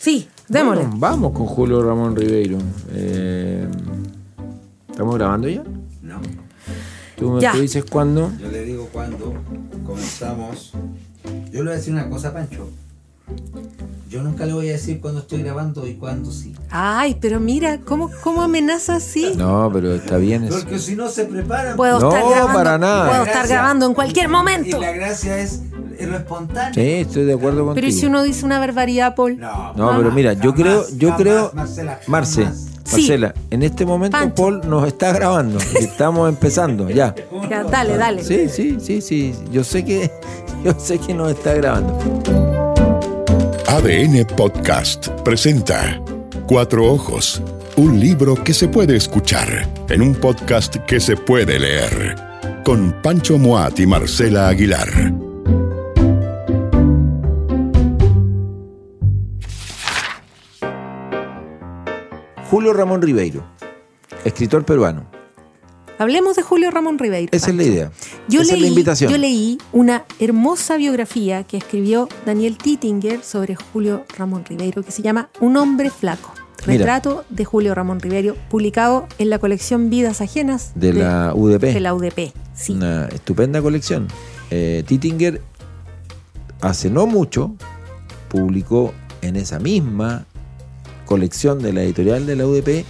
Sí, démosle. Bueno, vamos con Julio Ramón Ribeiro. Eh, ¿Estamos grabando ya? No, ¿Tú me Ya. tú dices cuándo? yo le digo cuando comenzamos. Yo le voy a decir una cosa, Pancho. Yo nunca le voy a decir cuándo estoy grabando y cuándo sí. Ay, pero mira, ¿cómo, cómo amenaza así? No, pero está bien eso. Porque si no se preparan. Puedo No, estar grabando. para nada. Puedo estar grabando en cualquier momento. Y la gracia es, es lo espontáneo. Sí, estoy de acuerdo contigo. Pero ¿y si uno dice una barbaridad, Paul? No, No, pero mira, yo creo, yo jamás, creo, Marcela, Marce. Sí. Marcela, en este momento Pancho. Paul nos está grabando. Estamos empezando, ya. Ya, dale, dale. Sí, sí, sí, sí. Yo sé que, yo sé que nos está grabando. ADN Podcast presenta Cuatro Ojos, un libro que se puede escuchar en un podcast que se puede leer, con Pancho Moat y Marcela Aguilar. Julio Ramón Ribeiro, escritor peruano. Hablemos de Julio Ramón Ribeiro. Esa es la idea. Yo Esa leí, es la invitación. yo leí una hermosa biografía que escribió Daniel Tittinger sobre Julio Ramón Ribeiro que se llama Un hombre flaco. Mira. Retrato de Julio Ramón Ribeiro, publicado en la colección Vidas Ajenas De la UDP. de la UDP. Sí. Una estupenda colección. Eh, Tittinger, hace no mucho, publicó en esa misma colección de la editorial de la UDP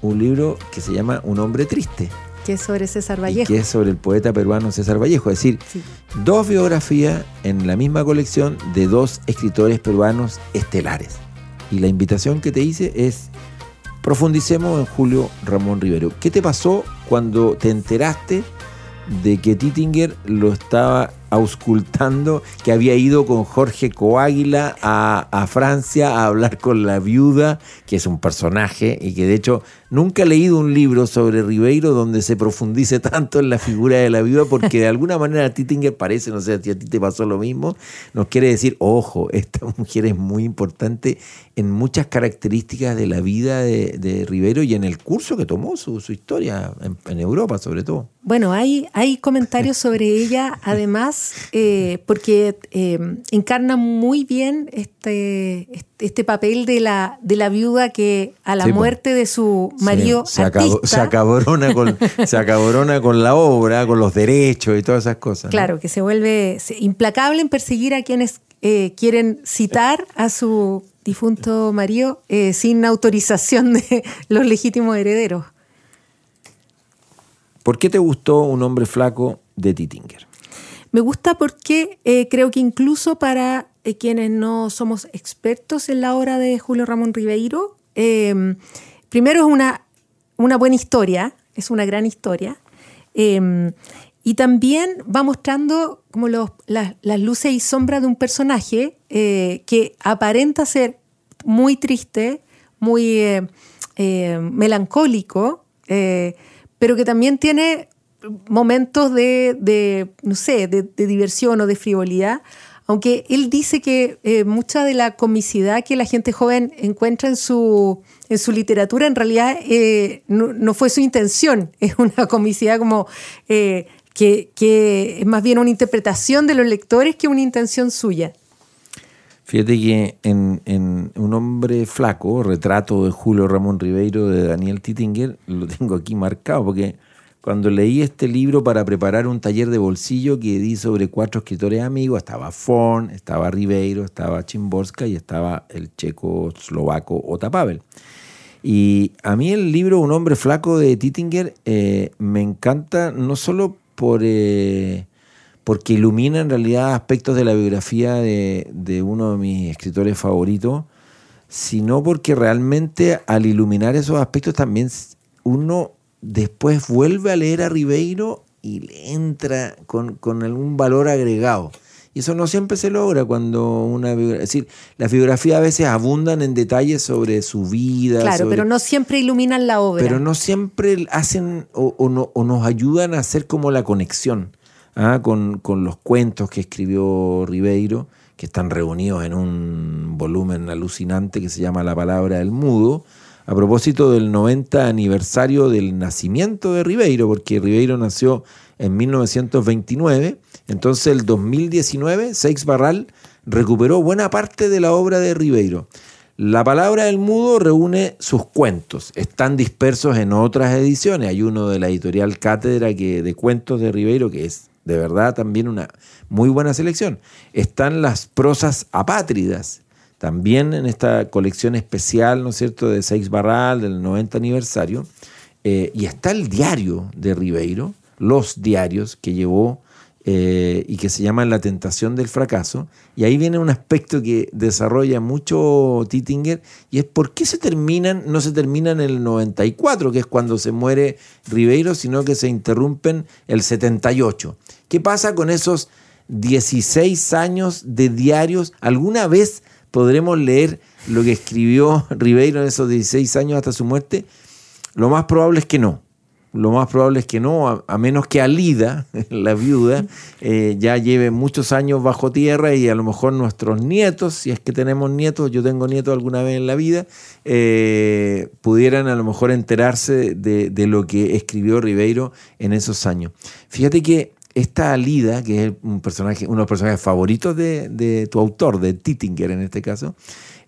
un libro que se llama Un hombre triste. Que es sobre César Y Vallejo. que es sobre el poeta peruano César Vallejo. Es decir, Sí. dos biografías en la misma colección de dos escritores peruanos estelares. Y la invitación que te hice es profundicemos en Julio Ramón Rivero. ¿Qué te pasó cuando te enteraste de que Tittinger lo estaba auscultando, que había ido con Jorge Coáguila a, a Francia a hablar con la viuda, que es un personaje y que de hecho nunca he leído un libro sobre Ribeiro donde se profundice tanto en la figura de la viuda, porque de alguna manera Tittinger parece, no sé a ti te pasó lo mismo, nos quiere decir, ojo, esta mujer es muy importante en muchas características de la vida de, de Ribeiro y en el curso que tomó su, su historia, en- en Europa sobre todo. Bueno, hay, hay comentarios sobre ella, además, eh, porque eh, encarna muy bien este, este, este papel de la, de la viuda que a la Sí, muerte de su marido se, se, acabó- artista, se acabrona con, se acabrona con la obra, con los derechos y todas esas cosas. ¿no? claro, que se vuelve implacable en perseguir a quienes eh, quieren citar a su difunto marido eh, sin autorización de los legítimos herederos. ¿Por qué te gustó un hombre flaco de Tittinger? Me gusta porque eh, creo que incluso para quienes no somos expertos en la obra de Julio Ramón Ribeiro, primero es una, una buena historia, es una gran historia, eh, y también va mostrando como los- las, luces y sombras de un personaje eh, que aparenta ser muy triste, muy eh, eh, melancólico, pero que también tiene momentos de, no sé, de diversión o de frivolidad, aunque él dice que eh, mucha de la comicidad que la gente joven encuentra en su, en su literatura en realidad eh, no, fue su intención, es una comicidad como eh, que, que es más bien una interpretación de los lectores que una intención suya. Fíjate que en, en Un hombre flaco, retrato de Julio Ramón Ribeiro de Daniel Tittinger, lo tengo aquí marcado porque cuando leí este libro para preparar un taller de bolsillo que di sobre cuatro escritores amigos, estaba Forn, estaba Ribeiro, estaba Chimborska y estaba el checo eslovaco Ota Pavel. Y a mí el libro Un hombre flaco de Tittinger eh, me encanta no solo por, eh, porque ilumina en realidad aspectos de la biografía de, uno de mis escritores favoritos, sino porque realmente al iluminar esos aspectos también uno después vuelve a leer a Ribeiro y le entra con, con algún valor agregado. Y eso no siempre se logra cuando una biografía... Es decir, las biografías a veces abundan en detalles sobre su vida. Claro, sobre- pero no siempre iluminan la obra. pero no siempre hacen o, o no- o nos ayudan a hacer como la conexión ¿ah? con, con los cuentos que escribió Ribeiro, que están reunidos en un volumen alucinante que se llama La Palabra del Mudo, a propósito del 90 aniversario del nacimiento de Ribeiro, porque Ribeiro nació en 1929, entonces el 2019 Seix Barral recuperó buena parte de la obra de Ribeiro. La palabra del mudo reúne sus cuentos. Están dispersos en otras ediciones. Hay uno de la editorial Cátedra que, de cuentos de Ribeiro que es de verdad también una muy buena selección. Están las prosas apátridas, también en esta colección especial, ¿no es cierto?, de Seix Barral, del 90 aniversario. Eh, y está el diario de Ribeiro, los diarios que llevó eh, y que se llama La tentación del fracaso. Y ahí viene un aspecto que desarrolla mucho Tittinger y es por qué se terminan, no se terminan en el 94, que es cuando se muere Ribeiro, sino que se interrumpen el 78. ¿Qué pasa con esos 16 años de diarios? ¿Alguna vez podremos leer lo que escribió Ribeiro en esos 16 años hasta su muerte? Lo más probable es que no lo más probable es que no, a, menos que Alida, la viuda, eh, ya lleve muchos años bajo tierra y a lo mejor nuestros nietos, si es que tenemos nietos, yo tengo nietos alguna vez en la vida, eh, pudieran a lo mejor enterarse de, lo que escribió Ribeiro en esos años. Fíjate que esta Alida, que es un personaje, uno de los personajes favoritos de, tu autor, de Tittinger en este caso,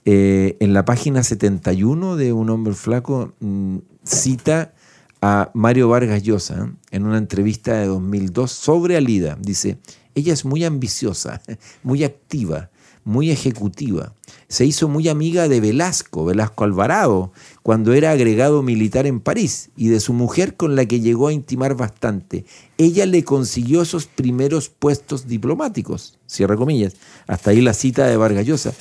eh, en la página 71 de Un hombre flaco mm, cita a Mario Vargas Llosa en una entrevista de 2002 sobre Alida. Dice, ella es muy ambiciosa, muy activa, muy ejecutiva. Se hizo muy amiga de Velasco, Velasco Alvarado, cuando era agregado militar en París, y de su mujer con la que llegó a intimar bastante. Ella le consiguió esos primeros puestos diplomáticos, cierra comillas. Hasta ahí la cita de Vargas Llosa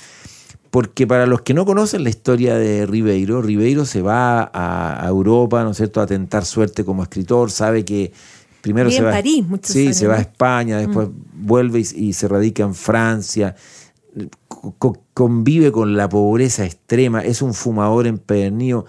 porque para los que no conocen la historia de Ribeiro, Ribeiro se va a, Europa, ¿no es cierto?, a tentar suerte como escritor, sabe que primero se va, París, sí, se va a España, después mm. vuelve y, se radica en Francia, convive con la pobreza extrema, es un fumador empedernido.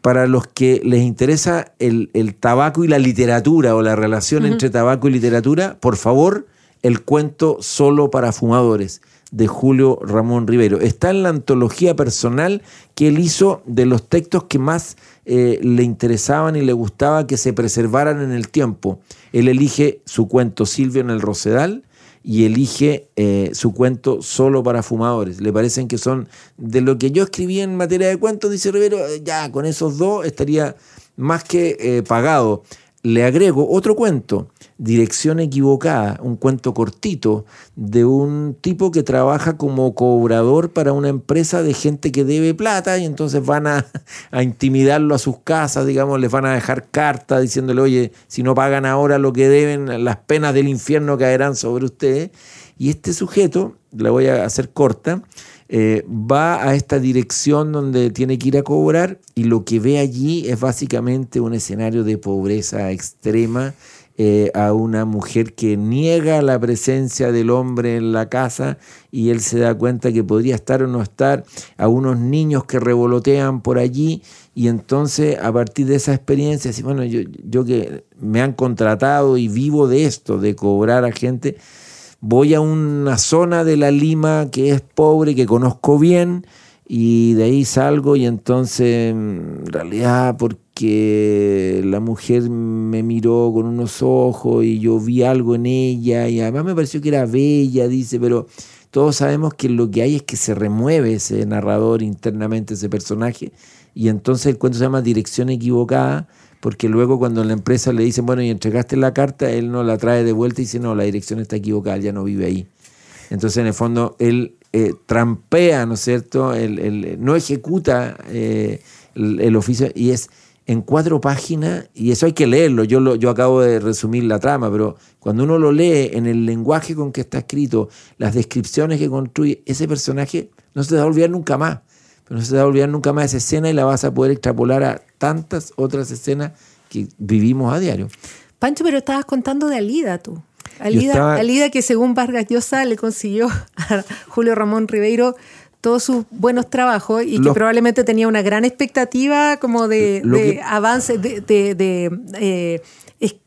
Para los que les interesa el, tabaco y la literatura o la relación entre tabaco y literatura, por favor, el cuento solo para fumadores de Julio Ramón Rivero. Está en la antología personal que él hizo de los textos que más eh, le interesaban y le gustaba que se preservaran en el tiempo. Él elige su cuento Silvio en el Rosedal y elige eh, su cuento Solo para Fumadores. Le parecen que son de lo que yo escribí en materia de cuentos, dice Rivero, eh, ya con esos dos estaría más que pagado. Le agrego otro cuento Dirección equivocada, un cuento cortito de un tipo que trabaja como cobrador para una empresa de gente que debe plata y entonces van a, intimidarlo a sus casas, digamos, les van a dejar cartas diciéndole, oye, si no pagan ahora lo que deben, las penas del infierno caerán sobre ustedes. Y este sujeto, la voy a hacer corta, eh, va a esta dirección donde tiene que ir a cobrar y lo que ve allí es básicamente un escenario de pobreza extrema eh, a una mujer que niega la presencia del hombre en la casa y él se da cuenta que podría estar o no estar, a unos niños que revolotean por allí y entonces a partir de esa experiencia, bueno, yo, yo que me han contratado y vivo de esto, de cobrar a gente, voy a una zona de la Lima que es pobre, que conozco bien, y de ahí salgo y entonces en realidad porque la mujer me miró con unos ojos y yo vi algo en ella y además me pareció que era bella, dice, pero todos sabemos que lo que hay es que se remueve ese narrador internamente, ese personaje, y entonces el cuento se llama Dirección Equivocada, porque luego cuando la empresa le dicen, bueno, y entregaste la carta, él no la trae de vuelta y dice, no, la dirección está equivocada, ya no vive ahí. Entonces, en el fondo, él eh, trampea, ¿no es cierto? no ejecuta eh, el, oficio y es en cuatro páginas, y eso hay que leerlo, yo, lo, yo acabo de resumir la trama, pero cuando uno lo lee en el lenguaje con que está escrito, las descripciones que construye, ese personaje no se te va a olvidar nunca más, pero no se te va a olvidar nunca más esa escena y la vas a poder extrapolar a tantas otras escenas que vivimos a diario. Pancho, pero estabas contando de Alida tú. Alida, que según Vargas Llosa le consiguió a Julio Ramón Ribeiro todos sus buenos trabajos y que probablemente tenía una gran expectativa como de, avance, de, eh,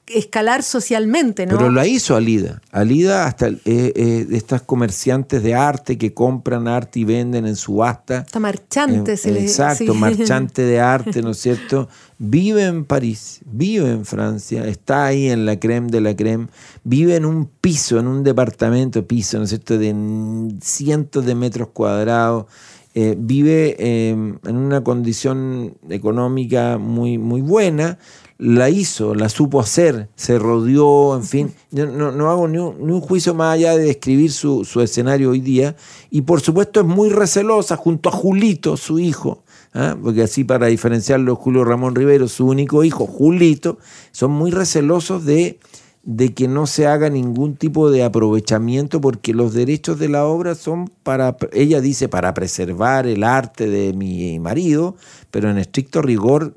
escalar socialmente, ¿no? Pero la hizo Alida. Alida hasta eh, eh, estas comerciantes de arte que compran arte y venden en subasta. Está marchante, se le Exacto, marchante de arte, ¿no es cierto? Vive en París, vive en Francia, está ahí en la creme de la creme, vive en un piso, en un departamento piso, ¿no es cierto?, de cientos de metros cuadrados eh, vive eh, en una condición económica muy, muy buena, la hizo, la supo hacer, se rodeó, en fin. No, no hago ni un, ni un, juicio más allá de describir su, su, escenario hoy día. Y por supuesto es muy recelosa junto a Julito, su hijo, ¿ah? porque así para diferenciarlo, Julio Ramón Rivero, su único hijo, Julito, son muy recelosos de, de que no se haga ningún tipo de aprovechamiento porque los derechos de la obra son para, ella dice, para preservar el arte de mi marido, pero en estricto rigor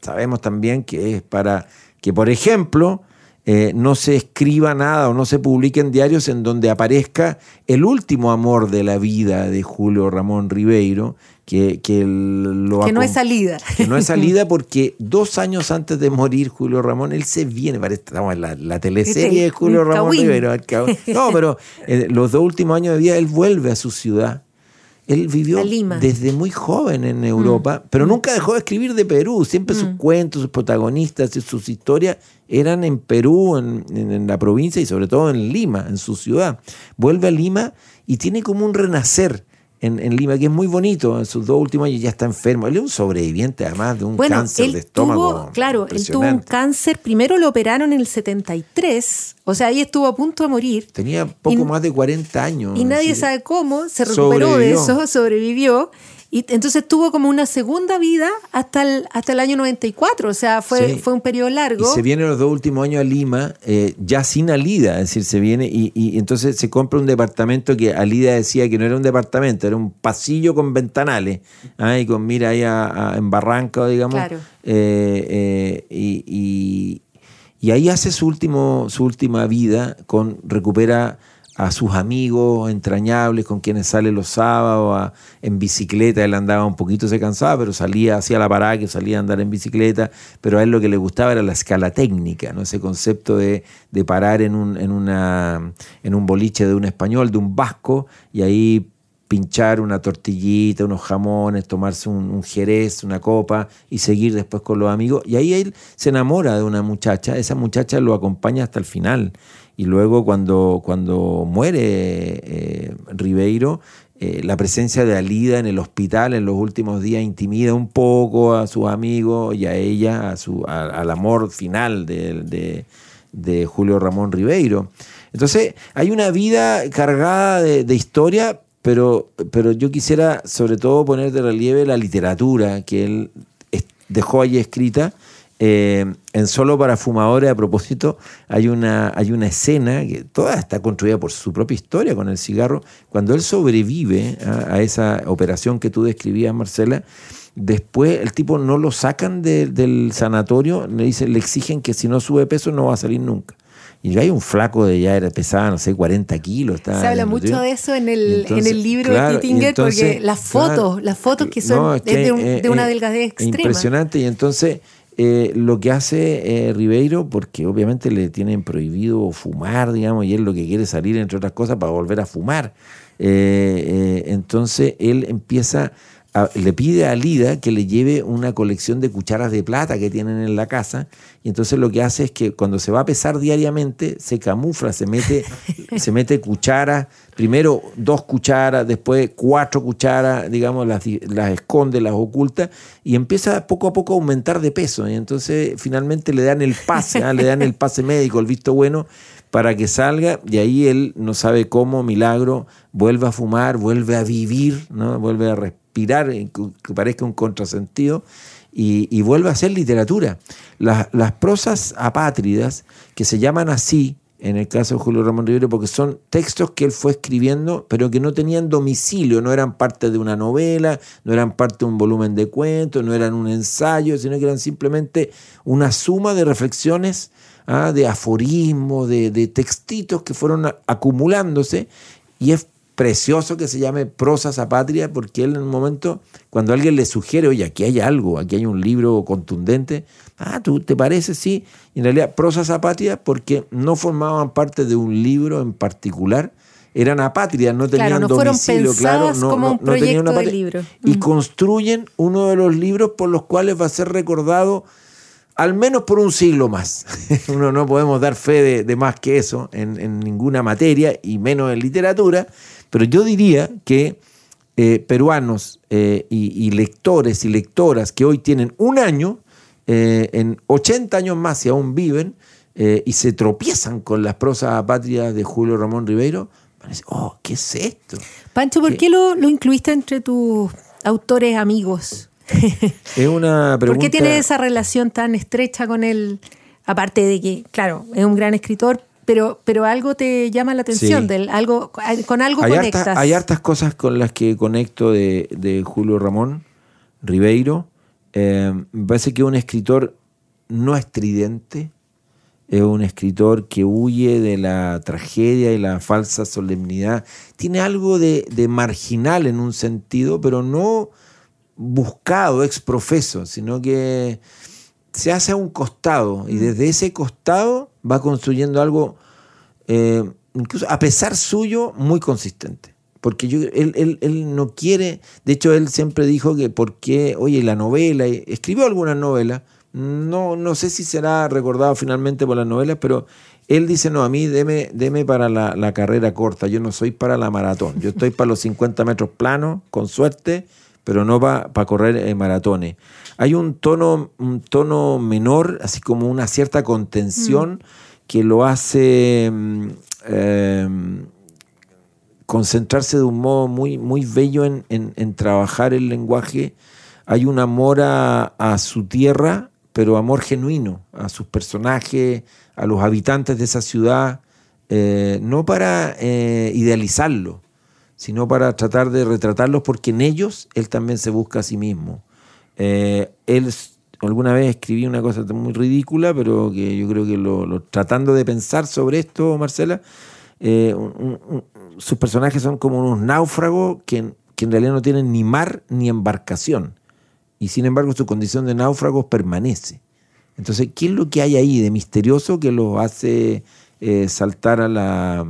sabemos también que es para que, por ejemplo, eh, no se escriba nada o no se publique en diarios en donde aparezca el último amor de la vida de Julio Ramón Ribeiro, que, que lo Que no es salida. Que no es salida porque dos años antes de morir Julio Ramón, él se viene, parece, estamos en la, la teleserie de Julio Ramón Ribeiro. No, pero eh, los dos últimos años de vida él vuelve a su ciudad él vivió desde muy joven en Europa, mm. pero nunca dejó de escribir de Perú. Siempre sus mm. cuentos, sus protagonistas y sus historias eran en Perú, en, en, la provincia y sobre todo en Lima, en su ciudad. Vuelve a Lima y tiene como un renacer en, en, Lima, que es muy bonito. En sus dos últimos años ya está enfermo. Él es un sobreviviente, además, de un cáncer de estómago. Tuvo, claro, él tuvo un cáncer. Primero lo operaron en el 73. O sea, ahí estuvo a punto de morir. Tenía poco y, más de 40 años. Y nadie sabe cómo. Se recuperó sobrevivió. de eso, sobrevivió. Y entonces tuvo como una segunda vida hasta el, hasta el año 94, o sea, fue, sí. fue un periodo largo. Y se viene los dos últimos años a Lima, eh, ya sin Alida, es decir, se viene y, y, entonces se compra un departamento que Alida decía que no era un departamento, era un pasillo con ventanales, ¿ah? y con mira ahí a, a, en Barranca, digamos. Claro. Eh, eh, y, y, ahí hace su, último, su última vida, con recupera a sus amigos entrañables con quienes sale los sábados en bicicleta. Él andaba un poquito, se cansaba, pero salía, hacía la parada que salía a andar en bicicleta. Pero a él lo que le gustaba era la escala técnica, ¿no? ese concepto de, de parar en un, en, una, en un boliche de un español, de un vasco, y ahí pinchar una tortillita, unos jamones, tomarse un, un, jerez, una copa y seguir después con los amigos. Y ahí él se enamora de una muchacha, esa muchacha lo acompaña hasta el final. Y luego cuando, cuando muere eh, Ribeiro, eh, la presencia de Alida en el hospital en los últimos días intimida un poco a sus amigos y a ella, a su, al amor final de, de, de, Julio Ramón Ribeiro. Entonces hay una vida cargada de, de historia, pero, pero yo quisiera sobre todo poner de relieve la literatura que él dejó allí escrita eh, en Solo para Fumadores, a propósito, hay una, hay una escena que toda está construida por su propia historia con el cigarro. Cuando él sobrevive a, a esa operación que tú describías, Marcela, después el tipo no lo sacan de, del sanatorio, le, dicen, le exigen que si no sube peso no va a salir nunca. Y hay un flaco de ya era pesada, no sé, 40 kilos. Estaba Se habla mucho de eso en el, entonces, en el libro claro, de Tittinger, entonces, porque las fotos, claro, las fotos que son no, es que, de, un, eh, de, una delgadez extrema. Impresionante, y entonces eh, lo que hace eh, Ribeiro, porque obviamente le tienen prohibido fumar, digamos, y él lo que quiere salir, entre otras cosas, para volver a fumar. Eh, entonces él empieza a, le pide a Lida que le lleve una colección de cucharas de plata que tienen en la casa y entonces lo que hace es que cuando se va a pesar diariamente se camufla, se mete, se mete cucharas, primero dos cucharas, después cuatro cucharas, digamos, las, las esconde, las oculta y empieza poco a poco a aumentar de peso y entonces finalmente le dan el pase, ¿eh? le dan el pase médico, el visto bueno para que salga y ahí él no sabe cómo, milagro, vuelve a fumar, vuelve a vivir, ¿no? vuelve a respirar, que parezca un contrasentido, y, y vuelve a hacer literatura. Las, las, prosas apátridas, que se llaman así, en el caso de Julio Ramón Rivero, porque son textos que él fue escribiendo, pero que no tenían domicilio, no eran parte de una novela, no eran parte de un volumen de cuentos, no eran un ensayo, sino que eran simplemente una suma de reflexiones ¿ah? de aforismos, de, de, textitos que fueron acumulándose y es precioso que se llame Prosas a Patria porque él en un momento, cuando alguien le sugiere, oye, aquí hay algo, aquí hay un libro contundente, ah, ¿tú te parece? Sí, y en realidad Prosas a Patria porque no formaban parte de un libro en particular, eran apátridas, no tenían claro, no domicilio, claro, no, como un no, no tenían una patria, libro. Y mm. construyen uno de los libros por los cuales va a ser recordado al menos por un siglo más. Uno no podemos dar fe de, de más que eso en, en, ninguna materia y menos en literatura, pero yo diría que eh, peruanos eh, y, y lectores y lectoras que hoy tienen un año, eh, en 80 años más, si aún viven, y se tropiezan con las prosas apátridas de Julio Ramón Ribeiro, van a decir, oh, ¿qué es esto? Pancho, ¿por ¿Qué? qué lo, lo incluiste entre tus autores amigos? Es una pregunta... ¿Por qué tiene esa relación tan estrecha con él? Aparte de que, claro, es un gran escritor, pero, pero algo te llama la atención, Sí. del, algo, con algo hay, conectas. hay hartas cosas con las que conecto de, de Julio Ramón Ribeiro. Eh, me parece que es un escritor no estridente, es un escritor que huye de la tragedia y la falsa solemnidad. Tiene algo de, de marginal en un sentido, pero no buscado, exprofeso, sino que se hace a un costado y desde ese costado va construyendo algo, eh, incluso a pesar suyo, muy consistente. Porque él, él- él no quiere, de hecho él siempre dijo que por qué, oye, la novela, escribió algunas novelas, no, no sé si será recordado finalmente por las novelas, pero él dice, no, a mí deme, deme para la, la carrera corta, yo no soy para la maratón, yo estoy para los 50 metros planos, con suerte, pero no para correr eh, maratones. Hay un tono, un tono menor, así como una cierta contención que lo hace mm, eh, concentrarse de un modo muy, muy bello en, en- en trabajar el lenguaje. Hay un amor a, a su tierra, pero amor genuino, a sus personajes, a los habitantes de esa ciudad, eh, no para eh, idealizarlo, sino para tratar de retratarlos porque en ellos él también se busca a sí mismo. Eh, él alguna vez escribí una cosa muy ridícula, pero que yo creo que lo, tratando de pensar sobre esto, Marcela, eh, sus personajes son como unos náufragos que, que en realidad no tienen ni mar ni embarcación. Y sin embargo su condición de náufragos permanece. Entonces, ¿qué es lo que hay ahí de misterioso que los hace eh, saltar a la,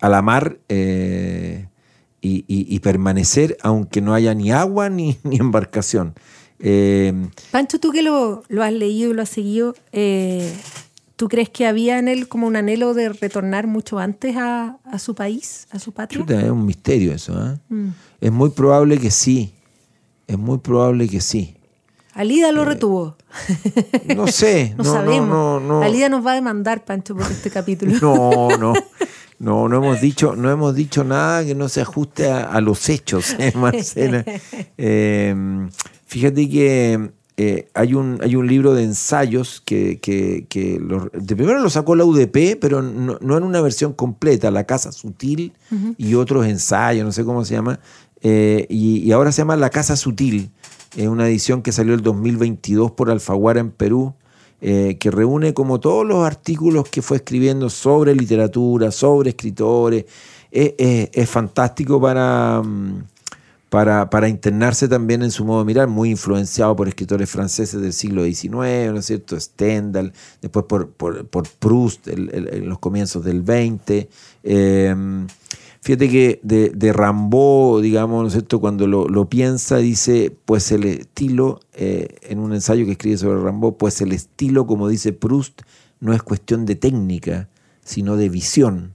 a la mar y, y- y permanecer aunque no haya ni agua ni, ni embarcación? Eh, Pancho, tú que lo, lo has leído y lo has seguido, eh, ¿tú crees que había en él como un anhelo de retornar mucho antes a, a su país, a su patria? es un misterio eso. ¿eh? Mm. Es muy probable que sí. Es muy probable que sí. Alida lo retuvo. No sé. No, no, sabemos. No. Alida nos va a demandar, Pancho, por este capítulo. No, no. No, no hemos dicho, no hemos dicho nada que no se ajuste a, a los hechos, ¿eh, Marcela. Eh, fíjate que eh, hay, un, hay un libro de ensayos que, que, que lo- de primero lo sacó la UDP, pero no, no en una versión completa, La Casa Sutil y otros ensayos, no sé cómo se llama. Eh, y, y ahora se llama La Casa Sutil, es una edición que salió el 2022 por Alfaguara en Perú eh, que reúne como todos los artículos que fue escribiendo sobre literatura, sobre escritores. Es, es- fantástico para, mm, para, para internarse también en su modo de mirar, muy influenciado por escritores franceses del siglo XIX, ¿no es cierto? Stendhal, después por, por, por Proust en los comienzos del XX. Fíjate que de, de Rambaud, digamos, ¿no es cierto? Cuando lo, lo piensa, dice, pues el estilo, eh, en un ensayo que escribe sobre Rambaud, pues el estilo, como dice Proust, no es cuestión de técnica, sino de visión.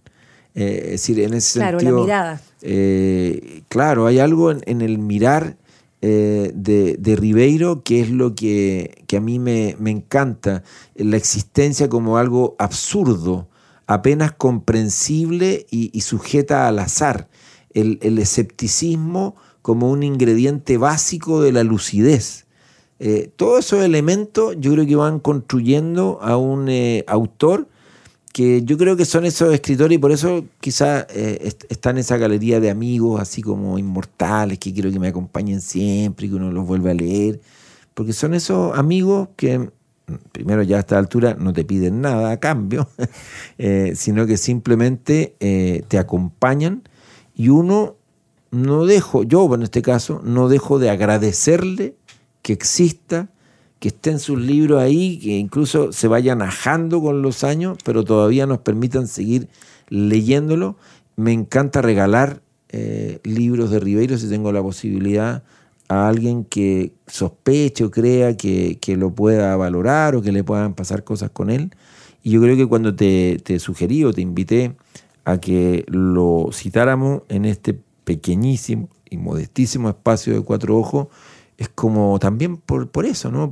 Eh, es decir, en ese Claro, la sentido. mirada. eh, claro, hay algo en, en el mirar eh, de, de Ribeiro que es lo que, que a mí me, me encanta. La existencia como algo absurdo, apenas comprensible y, sujeta al azar. El, el escepticismo como un ingrediente básico de la lucidez. Eh, todos esos elementos yo creo que van construyendo a un eh, autor que yo creo que son esos escritores y por eso quizá eh, esa galería de amigos así como inmortales que quiero que me acompañen siempre y que uno los vuelva a leer, porque son esos amigos que primero ya a esta altura no te piden nada a cambio, eh, sino que simplemente eh, te acompañan y uno no dejo, yo en este caso, no dejo de agradecerle que exista, que estén sus libros ahí, que incluso se vayan ajando con los años, pero todavía nos permitan seguir leyéndolo. Me encanta regalar eh, libros de Ribeiro si tengo la posibilidad a alguien que sospeche o crea que, que lo pueda valorar o que le puedan pasar cosas con él. Y yo creo que cuando te, te sugerí o te invité a que lo citáramos en este pequeñísimo y modestísimo espacio de Cuatro Ojos es como también por, por eso, ¿no?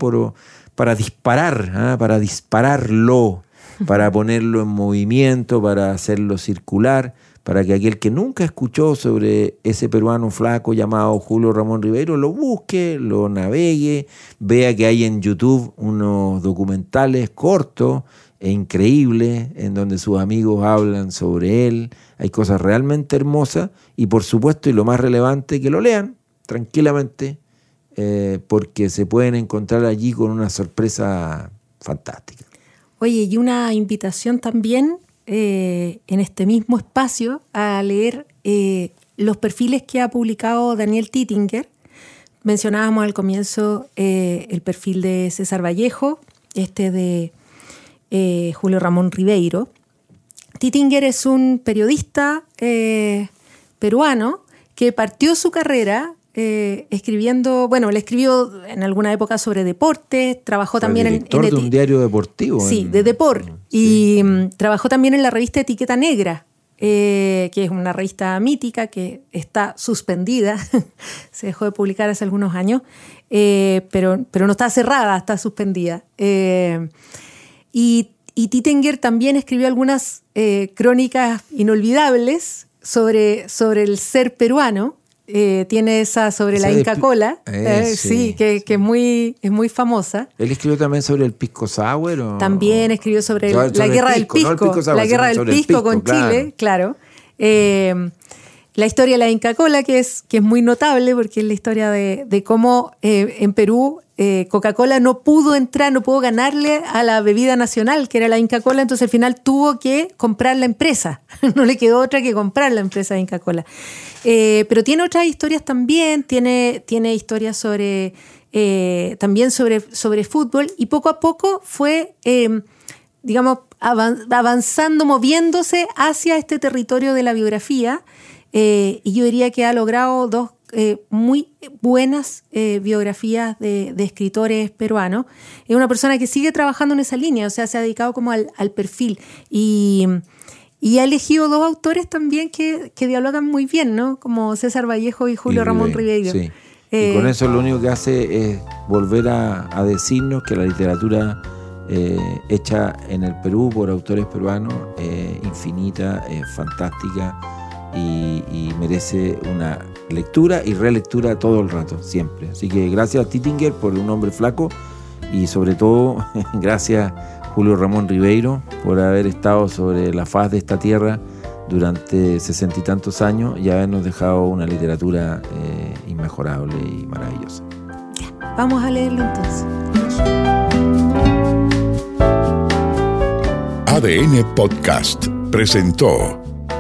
Para disparar, ¿ah? para dispararlo, para ponerlo en movimiento, para hacerlo circular, para que aquel que nunca escuchó sobre ese peruano flaco llamado Julio Ramón Ribeiro lo busque, lo navegue, vea que hay en YouTube unos documentales cortos e increíbles en donde sus amigos hablan sobre él, hay cosas realmente hermosas y por supuesto y lo más relevante que lo lean tranquilamente eh, porque se pueden encontrar allí con una sorpresa fantástica. Oye, y una invitación también eh, en este mismo espacio a leer eh, los perfiles que ha publicado Daniel Tittinger. Mencionábamos al comienzo el perfil de César Vallejo, este de Julio Ramón Ribeiro. Tittinger es un periodista peruano que partió su carrera eh, escribiendo, bueno, le escribió en alguna época sobre deportes, trabajó también en, en... de un diario deportivo. Sí, de deporte. Y mm, trabajó también en la revista Etiqueta Negra, eh, que es una revista mítica que está suspendida, se dejó de publicar hace algunos años, eh, pero, pero no está cerrada, está suspendida. y, y también escribió algunas crónicas inolvidables sobre, sobre el ser peruano. Eh, tiene esa sobre la Inca Cola, eh, eh, sí, que, es, muy, es muy famosa. ¿Él escribió también sobre el pisco sour? También escribió sobre, la guerra del pisco, la guerra del pisco, con Chile, claro. La historia de la Inca Cola, que es, que es muy notable porque es la historia de, cómo en Perú Coca-Cola no pudo entrar, no pudo ganarle a la bebida nacional, que era la Inca Cola, entonces al final tuvo que comprar la empresa. no le quedó otra que comprar la empresa de Inca Cola. Eh, pero tiene otras historias también, tiene, tiene historias sobre, eh, también sobre, sobre fútbol y poco a poco fue, em, digamos, avanzando, moviéndose hacia este territorio de la biografía eh, y yo diría que ha logrado dos muy buenas biografías de, escritores peruanos. Es una persona que sigue trabajando en esa línea, o sea, se ha dedicado como al, al perfil y y ha elegido dos autores también que, dialogan muy bien, ¿no? Como César Vallejo y Julio Ramón Ribeiro. Sí. y con eh, eso lo único que hace es volver a, decirnos que la literatura eh, hecha en el Perú por autores peruanos es infinita, es fantástica y, merece una lectura y relectura todo el rato, siempre. Así que gracias a Tittinger por un hombre flaco y sobre todo gracias Julio Ramón Ribeiro por haber estado sobre la faz de esta tierra durante sesenta y tantos años y habernos dejado una literatura eh, inmejorable y maravillosa. Vamos a leerlo entonces. ADN Podcast presentó